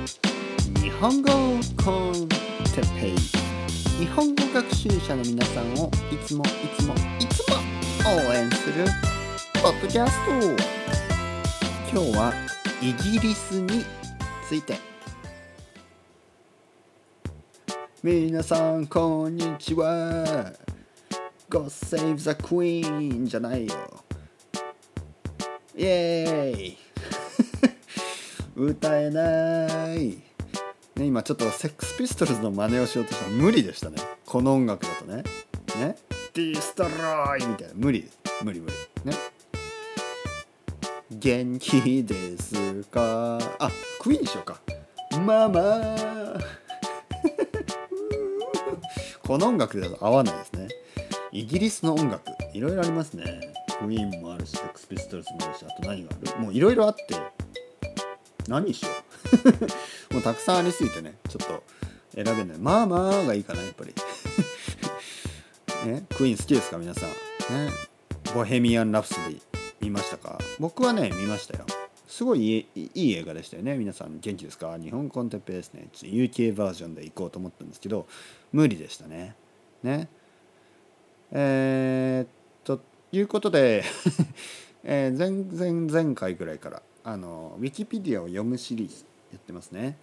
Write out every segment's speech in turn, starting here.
日本語コンテペイ日本語学習者の皆さんをいつもいつもいつも応援するポッドキャスト今日はイギリスについて。皆さんこんにちは。God save the Queen じゃないよ。イエーイ歌えない、ね、今ちょっとセックスピストルズの真似をしようとしたら無理でしたね。この音楽だとね。ね。ディストロイみたいな。無理。無理無理。ね。元気ですか？あクイーンにしようか。ママ。この音楽だと合わないですね。イギリスの音楽。いろいろありますね。クイーンもあるしセックスピストルズもあるしあと何がある？もういろいろあって。何にしよう。もうたくさんありすぎてねちょっと選べない。まあまあがいいかなやっぱり。ねクイーン好きですか皆さん。ねボヘミアン・ラプソディ見ましたか？僕はね見ましたよ。すごいいい映画でしたよね。皆さん元気ですか？日本コンテッペですね。ちょ UK バージョンで行こうと思ったんですけど無理でしたね。ね。えー、ということで、えー前前前回ぐらいからあのウィキペディアを読むシリーズやってますね。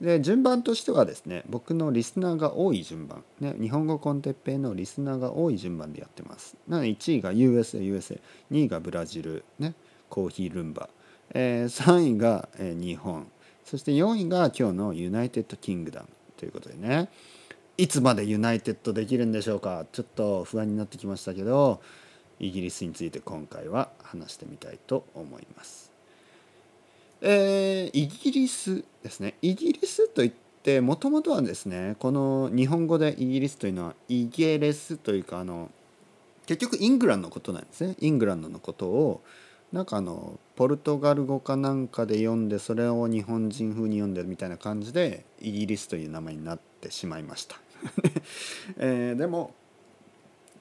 で順番としてはですね僕のリスナーが多い順番、ね、日本語コンテッペイのリスナーが多い順番でやってます。なので1位が USAUSA2 位がブラジル、ね、コーヒールンバ、えー3位が、えー日本。そして4位が今日の United Kingdom。ということでね。いつまで united できるんでしょうか？ちょっと不安になってきましたけどイギリスについて今回は話してみたいと思います。えーイギリスですねイギリスといってもともとはですねこの日本語でイギリスというのはイゲレスというかあの結局イングランドのことなんですねイングランドのことをなんかあのポルトガル語かなんかで読んでそれを日本人風に読んでるみたいな感じでイギリスという名前になってしまいました。えーでも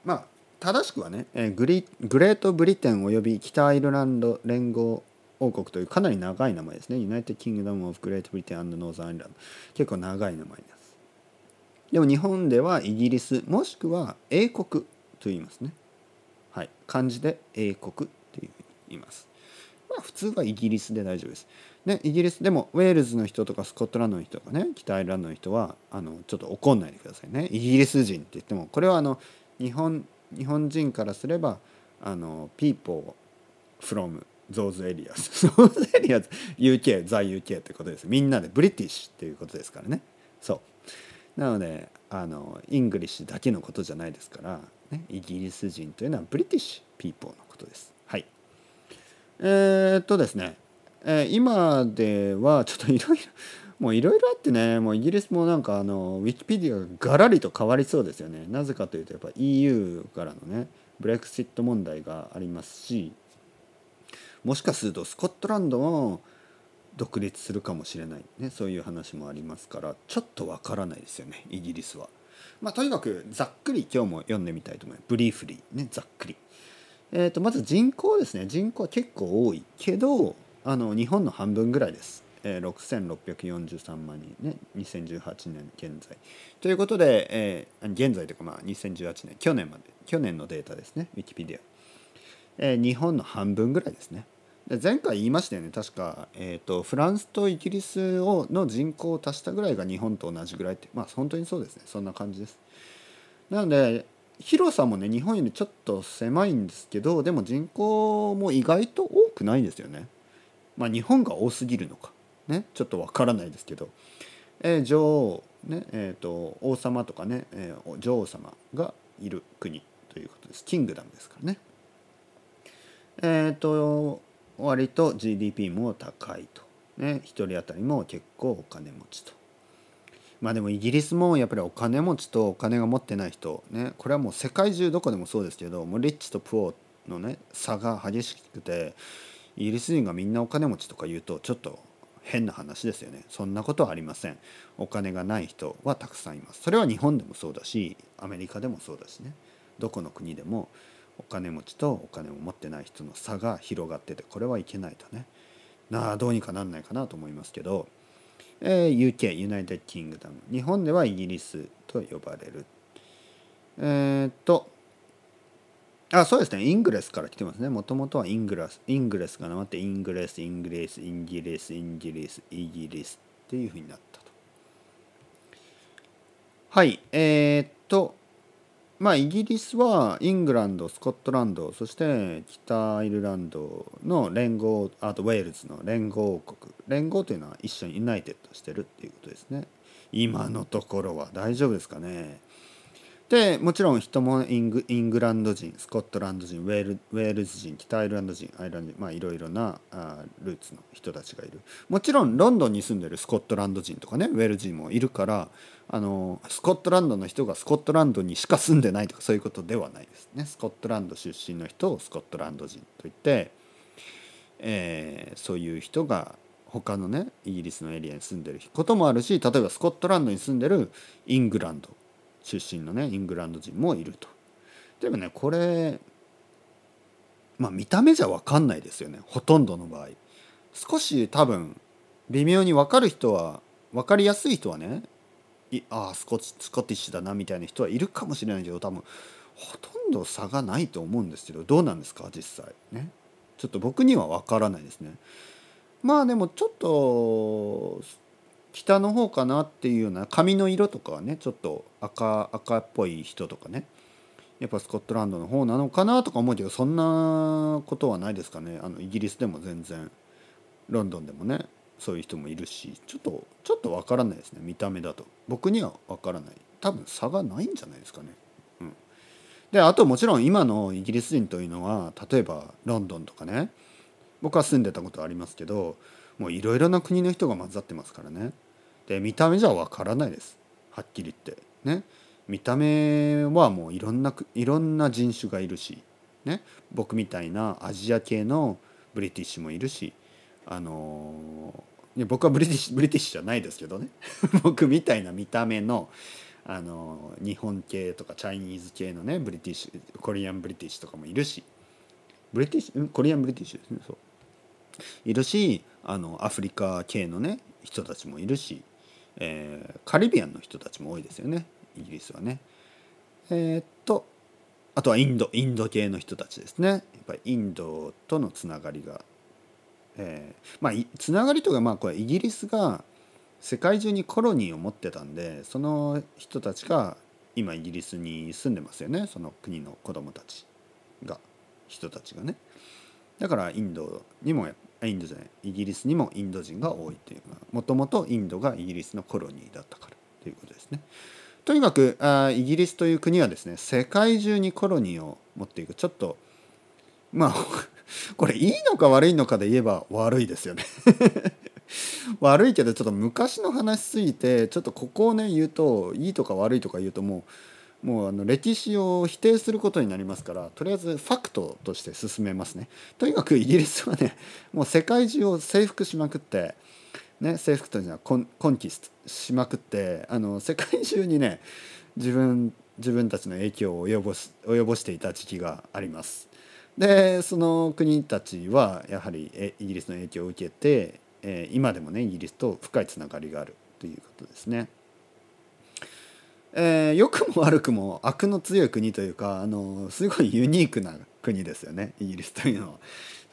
まあ正しくはね、えーグリグレートブリテンおよび北アイルランド連合王国というかなり長い名前ですね。 United Kingdom of Great Britain Northern Ireland。結構長い名前です。でも日本ではイギリスもしくは英国と言いますね。はい。漢字で英国というふうに言います。まあ普通はイギリスで大丈夫です。ね、イギリスでもウェールズの人とかスコットランドの人とかね北アイルランドの人はあのちょっと怒んないでくださいねイギリス人って言ってもこれはあの日本日本人からすればあの people from those areas those areas UK 在 UK ってことです。みんなでブリティッシュっていうことですからね。そう。なのであの English だけのことじゃないですから、ね、イギリス人というのはブリティッシュ people のことです。はい。えー、っとですね、えー今ではちょっといろいろ もういろいろあってね。もうイギリスもなんかあのウィキペディアがガラリと変わりそうですよね。なぜかというとやっぱ EU からのねブレクシット問題がありますしもしかするとスコットランドも独立するかもしれない、ね、そういう話もありますから。ちょっとわからないですよね。イギリスは。まあ、とにかくざっくり今日も読んでみたいと思います。ブリーフリーね。ざっくり。えー、とまず人口ですね。人口は結構多いけどあの日本の半分ぐらいです、えー、6643万人ね。2018年現在。ということで、えー現在というかまあ2018年。去年まで。去年のデータですね。ウィキペディア、え日本の半分ぐらいですね。前回言いましたよね。確か、えー、とフランスとイギリスをの人口を足したぐらいが日本と同じぐらいって。まあ本当にそうですね。そんな感じです。なので広さもね日本よりちょっと狭いんですけどでも人口も意外と多くないんですよね。まあ日本が多すぎるのか。ね。ちょっとわからないですけど、えー女王ねえー、と王様とかね、えー女王様がいる国ということです。キングダムですからね。えっ、と割と GDP も高いと。ね一人当たりも結構お金持ちと。まあでもイギリスもやっぱりお金持ちとお金が持ってない人ねこれはもう世界中どこでもそうですけどもうリッチとプオのね差が激しくてイギリス人がみんなお金持ちとか言うとちょっと変な話ですよね。そんなことはありません。お金がない人はたくさんいます。それは日本でもそうだしアメリカでもそうだしね。どこの国でもお金持ちとお金を持ってない人の差が広がっててこれはいけないとね。なあどうにかなんないかなと思いますけど。えー、UK United Kingdom 日本ではイギリスと呼ばれる。えー、っとあそうですね。イングレスから来てますね。もともとはイングラスイングレスがなまってイングレスイングレスインギレスインギレスイギリスっていうふうになったと。はいえー、っとまあイギリスはイングランドスコットランドそして北アイルランドの連合あとウェールズの連合王国。連合というのは一緒に united してるっていうことですね。今のところは大丈夫ですかね？でもちろん人もイングイングランド人スコットランド人ウェールウェールズ人北アイルランド人アイルランド人まあいろいろなあルーツの人たちがいる。もちろんロンドンに住んでるスコットランド人とかねウェールズ人もいるからあのスコットランドの人がスコットランドにしか住んでないとかそういうことではないですね。スコットランド出身の人をスコットランド人といって、えー、そういう人が他のねイギリスのエリアに住んでることもあるし例えばスコットランドに住んでるイングランド出身のねイングランド人もいると。でもねこれまあ見た目じゃ分かんないですよね。ほとんどの場合。少し多分微妙に分かる人は分かりやすい人はねああスコスコティッシュだなみたいな人はいるかもしれないけど多分ほとんど差がないと思うんですけどどうなんですか？実際。ね。ちょっと僕には分からないですね。まあでもちょっと北の方かなっていうような髪の色とかはねちょっと赤赤っぽい人とかね。やっぱスコットランドの方なのかなとか思うけどそんなことはないですかね。あのイギリスでも全然ロンドンでもねそういう人もいるしちょっとちょっとわからないですね見た目だと。僕にはわからない。多分差がないんじゃないですかね。うん、であともちろん今のイギリス人というのは例えばロンドンとかね。僕は住んでたことありますけどもういろいろな国の人が混ざってますからね。で見た目じゃわからないです。はっきり言って。ね。見た目はもういろんないろんな人種がいるしね。僕みたいなアジア系の British もいるしあのいや僕は British British じゃないですけどね。僕みたいな見た目のあの日本系とか Chinese 系のね British Korean British とかもいるし British Korean British ですねそう。いるしあのアフリカ系のね人たちもいるしえー、カリビアンの人たちも多いですよね。イギリスはね。えー、っとあとはインドインド系の人たちですね。やっぱりインドとのつながりが、えー、まあつながりとかまあこれイギリスが世界中にコロニーを持ってたんでその人たちが今イギリスに住んでますよね。その国の子供たちが人たちがね。だからインドにもインドじゃないイギリスにもインド人が多いというもともとインドがイギリスのコロニーだったからということですね。とにかくあイギリスという国はですね世界中にコロニーを持っていくちょっとまあ これいいのか悪いのかで言えば悪いですよね 悪いけどちょっと昔の話すぎてちょっとここをね言うといいとか悪いとか言うともうもうあの歴史を否定することになりますからとりあえずファクトとして進めますねとにかくイギリスはねもう世界中を征服しまくってね征服というのはコンコンキスしまくってあの世界中にね自分自分たちの影響を及ぼし及ぼしていた時期がありますでその国たちはやはりイギリスの影響を受けて、え今でもねイギリスと深いつながりがあるということですね。えー、良くも悪くも悪の強い国というかあのすごいユニークな国ですよねイギリスというのは。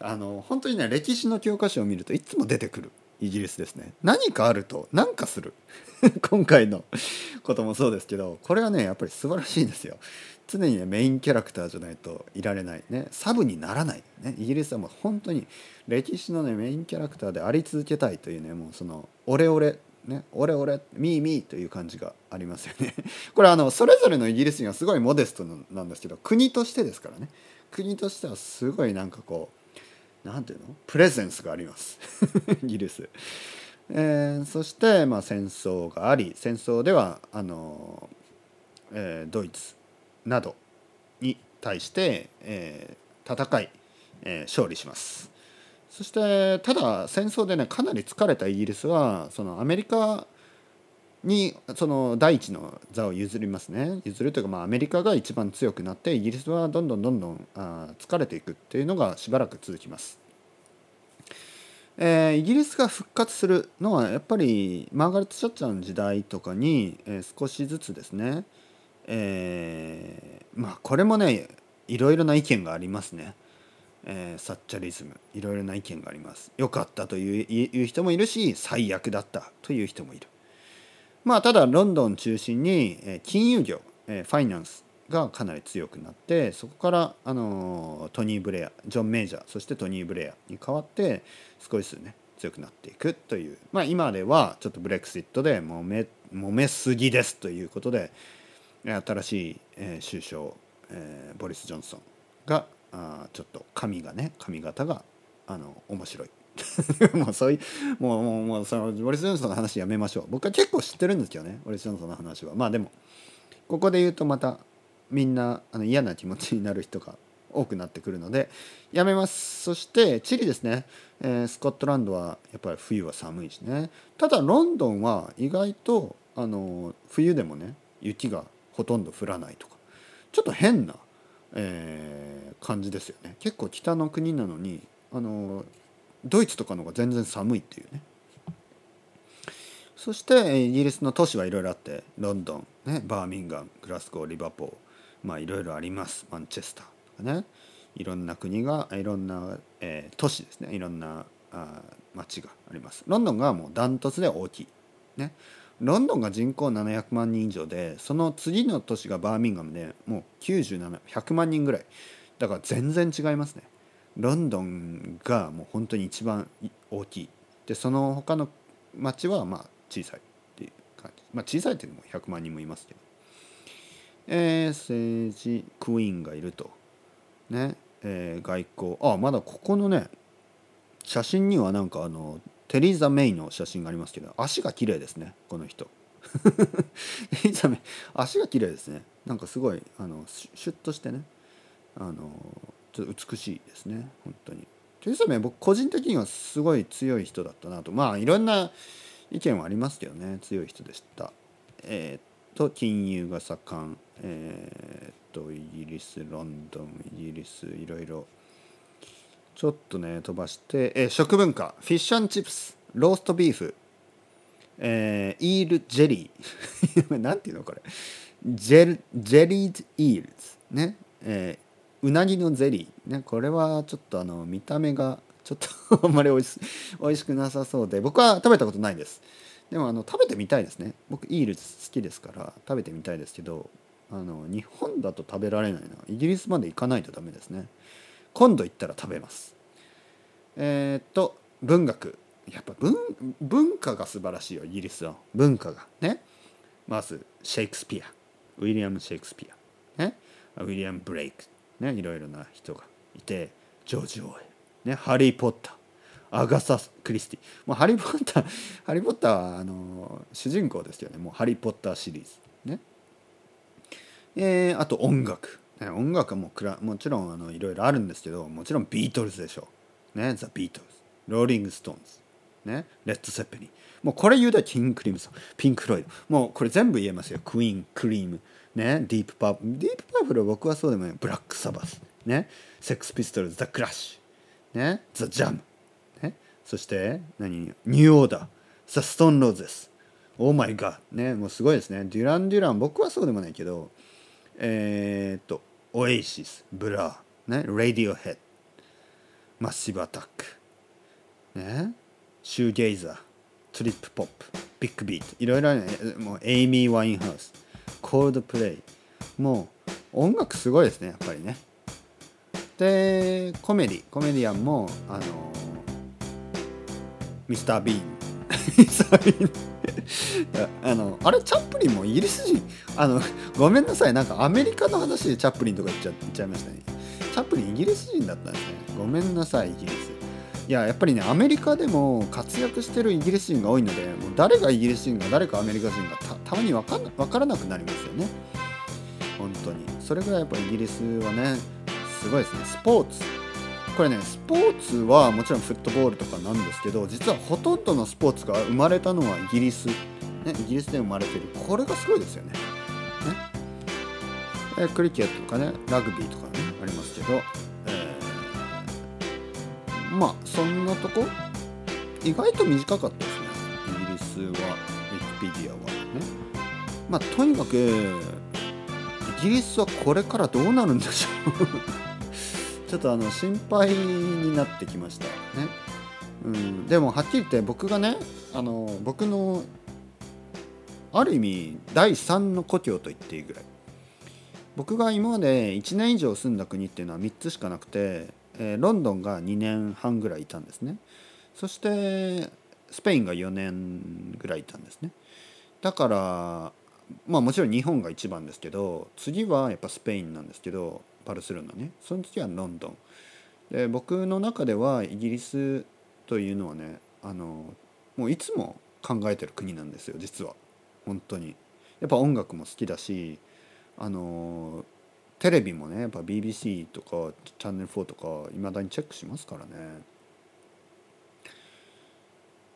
あの本当にね歴史の教科書を見るといつも出てくるイギリスですね。何かあると何かする。今回のこともそうですけどこれはねやっぱり素晴らしいですよ。常にねメインキャラクターじゃないといられないねサブにならない、ね、イギリスはもう本当に歴史のねメインキャラクターであり続けたいというねもうそのオレオレね、俺俺ミーミーという感じがありますよね。これあのそれぞれのイギリス人はすごいモデストなんですけど国としてですからね国としてはすごいなんかこうなんていうの？プレゼンスがあります イギリス。えー、そして、まあ、戦争があり戦争ではあの、えー、ドイツなどに対して、えー、戦い、えー、勝利します。そしてただ戦争でねかなり疲れたイギリスはそのアメリカにその第一の座を譲りますね。譲るというかまあアメリカが一番強くなってイギリスはどんどんどんどんあ疲れていくっていうのがしばらく続きます。えー、イギリスが復活するのはやっぱりマーガレット・シャッチャーの時代とかに、えー、少しずつですね、えー、まあこれもねいろいろな意見がありますね、えー、サッチャリズムいろいろな意見があります。良かったという人もいるし最悪だったという人もいる。まあただロンドン中心に、えー、金融業、えー、ファイナンスがかなり強くなってそこからあのトニー・ブレアジョン・メイジャーそしてトニー・ブレアに代わって少しずつね強くなっていくという。まあ今ではちょっとブレクシットで揉め揉めすぎですということで新しい、えー、首相、えー、ボリス・ジョンソンがあちょっと髪がね髪型があの面白い。もうそういうもうもうもうそのボリス・ジョンソンの話やめましょう。僕は結構知ってるんですけどねボリス・ジョンソンの話は。まあでもここで言うとまたみんなあの嫌な気持ちになる人が多くなってくるのでやめます。そしてチリですね、えー、スコットランドはやっぱり冬は寒いしね。ただロンドンは意外とあの冬でもね雪がほとんど降らないとか。ちょっと変な、えー、感じですよね。結構北の国なのにあのドイツとかの方が全然寒いっていうね。そしてイギリスの都市はいろいろあってロンドン、ね、バーミンガングラスゴーリバポーまあいろいろあります。マンチェスターとかね。いろんな国がいろんな、えー、都市ですね。いろんなあ町があります。ロンドンがもうダントツで大きい。ね。ロンドンが人口700万人以上でその次の都市がバーミンガムでもう97100万人ぐらい。だから全然違いますね。ロンドンがもう本当に一番大きい。でその他の町はまあ小さいっていう感じ。まあ小さいっていうのも100万人もいますけど。えー、政治クイーンがいると。ね。えー、外交。あまだここのね写真にはなんかあのテリーザ・メイの写真がありますけど足が綺麗ですねこの人。テリーザ・メイ足が綺麗ですね。なんかすごいあのシュッとしてねあのちょっと美しいですね本当に。テリーザ・メイ僕個人的にはすごい強い人だったなと。まあいろんな意見はありますけどね強い人でした。えー、っと金融が盛ん。えー、っとイギリスロンドンイギリスいろいろちょっとね飛ばして、えー、食文化。フィッシュチップスローストビーフ、えー、 eel jelly。なんていうのこれ。 je jellied eels。ね。えー、うなぎのゼリー。ねこれはちょっとあの見た目がちょっと あんまりおいしおいしくなさそうで。僕は食べたことないです。でもあの食べてみたいですね。僕 eels 好きですから食べてみたいですけどあの日本だと食べられないな。イギリスまで行かないとダメですね。今度行ったら食べます。えー、っと文学。やっぱ文文化が素晴らしいよイギリスは文化が。ね。まずシェイクスピア。ウィリアム・シェイクスピアね。ウィリアム・ブレイクねいろいろな人がいてジョージ・オーエねハリ ー・ポッターアガサ・クリスティもうハリー・ポッターハリー・ポッターはあの主人公ですよね。もうハリー・ポッターシリーズ。ね。えー、あと音楽、音楽はもうもちろんあのいろいろあるんですけどもちろんビートルズでしょ。うねザ・ビートルズローリング・ストーンズねレッド・ツェッペリンもうこれ言うとキング・クリムゾンピンク・フロイド。もうこれ全部言えますよ。クイーンクリームねディープ・パープルディープ・パープルは僕はそうでもない。ブラック・サバスねセックス・ピストルズザ・クラッシュねザ・ジャムねそして何？ニューオーダーザ・ストーン・ローゼス oh my god ねもうすごいですね。デュラン・デュラン僕はそうでもないけどえー、っとオエイシスブラーねラディオヘッドマッシブ・アタックねシューゲイザートリップ・ホップビッグビートいろいろねもうエイミー・ワインハウスコールドプレイもう音楽すごいですねやっぱりね。でコメディコメディアンもあの・ミスター・ビーンあのあれチャップリンもイギリス人あのごめんなさいなんかアメリカの話でチャップリンとか言っちゃっちゃいましたね。チャップリンイギリス人だったんですね。ごめんなさいイギリスいややっぱりねアメリカでも活躍してるイギリス人が多いのでもう誰がイギリス人か誰かアメリカ人かたまに分か分からなくなりますよね。本当に。それぐらいやっぱイギリスはねすごいですね。スポーツ。これねスポーツはもちろんフットボールとかなんですけど実はほとんどのスポーツが生まれたのはイギリス、ね、イギリスで生まれてる。これがすごいですよね。ね。えクリケットとかねラグビーとかねありますけど、えー、まあそんなとこ？意外と短かったですね。イギリスはウィキペディアは。ね。まあとにかくイギリスはこれからどうなるんでしょう。ちょっとあの心配になってきました。ね、うん、でもはっきり言って僕がねあの僕のある意味第3の故郷と言っていいぐらい。僕が今まで1年以上住んだ国っていうのは3つしかなくて、えー、ロンドンが2年半ぐらいいたんですね。そしてスペインが4年ぐらいいたんですね。だからまあもちろん日本が一番ですけど次はやっぱスペインなんですけどバルセロナね。その次はロンドン。で僕の中ではイギリスというのはねあのもういつも考えてる国なんですよ実は。本当に。やっぱ音楽も好きだしあのテレビもねやっぱ BBC とかチャンネル4とかいまだにチェックしますからね。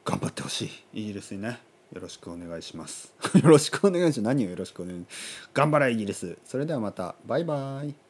頑張ってほしい。イギリスにね。よろしくお願いします。よろしくお願いします。何をよろしくお願い？します頑張れイギリス。それではまた。バイバイ。